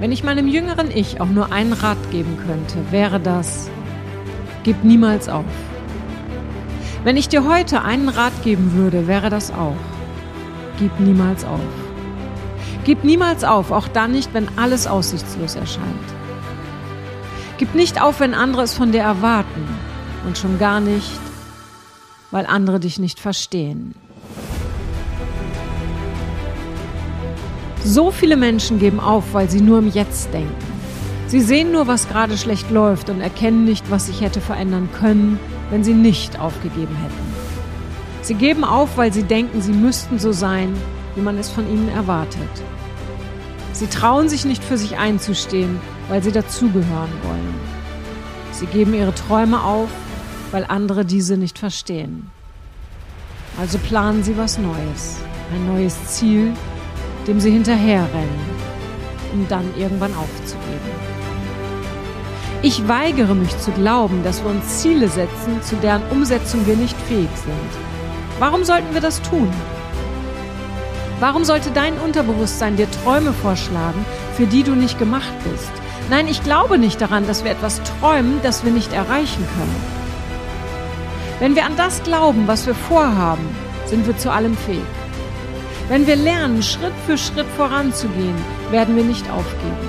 Wenn ich meinem jüngeren Ich auch nur einen Rat geben könnte, wäre das, gib niemals auf. Wenn ich dir heute einen Rat geben würde, wäre das auch, gib niemals auf. Gib niemals auf, auch dann nicht, wenn alles aussichtslos erscheint. Gib nicht auf, wenn andere es von dir erwarten und schon gar nicht, weil andere dich nicht verstehen. So viele Menschen geben auf, weil sie nur im Jetzt denken. Sie sehen nur, was gerade schlecht läuft und erkennen nicht, was sich hätte verändern können, wenn sie nicht aufgegeben hätten. Sie geben auf, weil sie denken, sie müssten so sein, wie man es von ihnen erwartet. Sie trauen sich nicht für sich einzustehen, weil sie dazugehören wollen. Sie geben ihre Träume auf, weil andere diese nicht verstehen. Also planen sie was Neues, ein neues Ziel, dem sie hinterherrennen, um dann irgendwann aufzugeben. Ich weigere mich zu glauben, dass wir uns Ziele setzen, zu deren Umsetzung wir nicht fähig sind. Warum sollten wir das tun? Warum sollte dein Unterbewusstsein dir Träume vorschlagen, für die du nicht gemacht bist? Nein, ich glaube nicht daran, dass wir etwas träumen, das wir nicht erreichen können. Wenn wir an das glauben, was wir vorhaben, sind wir zu allem fähig. Wenn wir lernen, Schritt für Schritt voranzugehen, werden wir nicht aufgeben.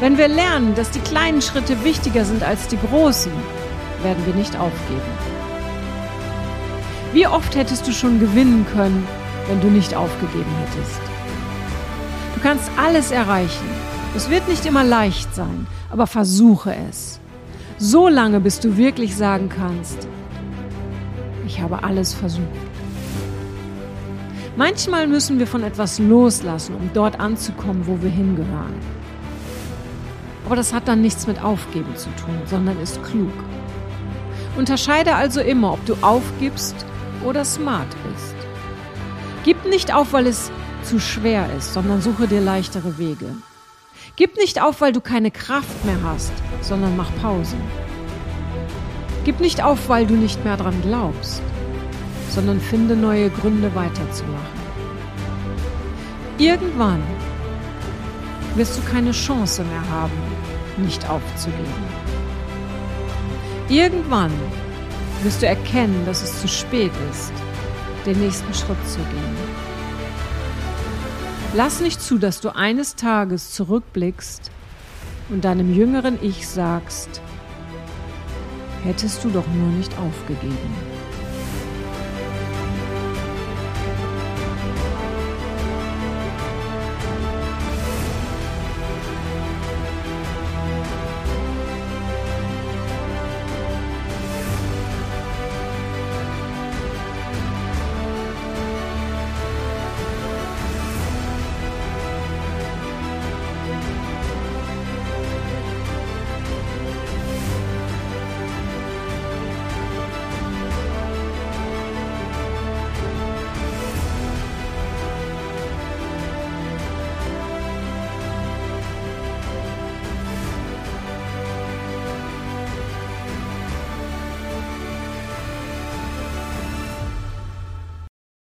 Wenn wir lernen, dass die kleinen Schritte wichtiger sind als die großen, werden wir nicht aufgeben. Wie oft hättest du schon gewinnen können, wenn du nicht aufgegeben hättest? Du kannst alles erreichen. Es wird nicht immer leicht sein, aber versuche es. So lange, bis du wirklich sagen kannst, ich habe alles versucht. Manchmal müssen wir von etwas loslassen, um dort anzukommen, wo wir hingehören. Aber das hat dann nichts mit Aufgeben zu tun, sondern ist klug. Unterscheide also immer, ob du aufgibst oder smart bist. Gib nicht auf, weil es zu schwer ist, sondern suche dir leichtere Wege. Gib nicht auf, weil du keine Kraft mehr hast, sondern mach Pausen. Gib nicht auf, weil du nicht mehr dran glaubst, sondern finde neue Gründe weiterzumachen. Irgendwann wirst du keine Chance mehr haben, nicht aufzugeben. Irgendwann wirst du erkennen, dass es zu spät ist, den nächsten Schritt zu gehen. Lass nicht zu, dass du eines Tages zurückblickst und deinem jüngeren Ich sagst, hättest du doch nur nicht aufgegeben.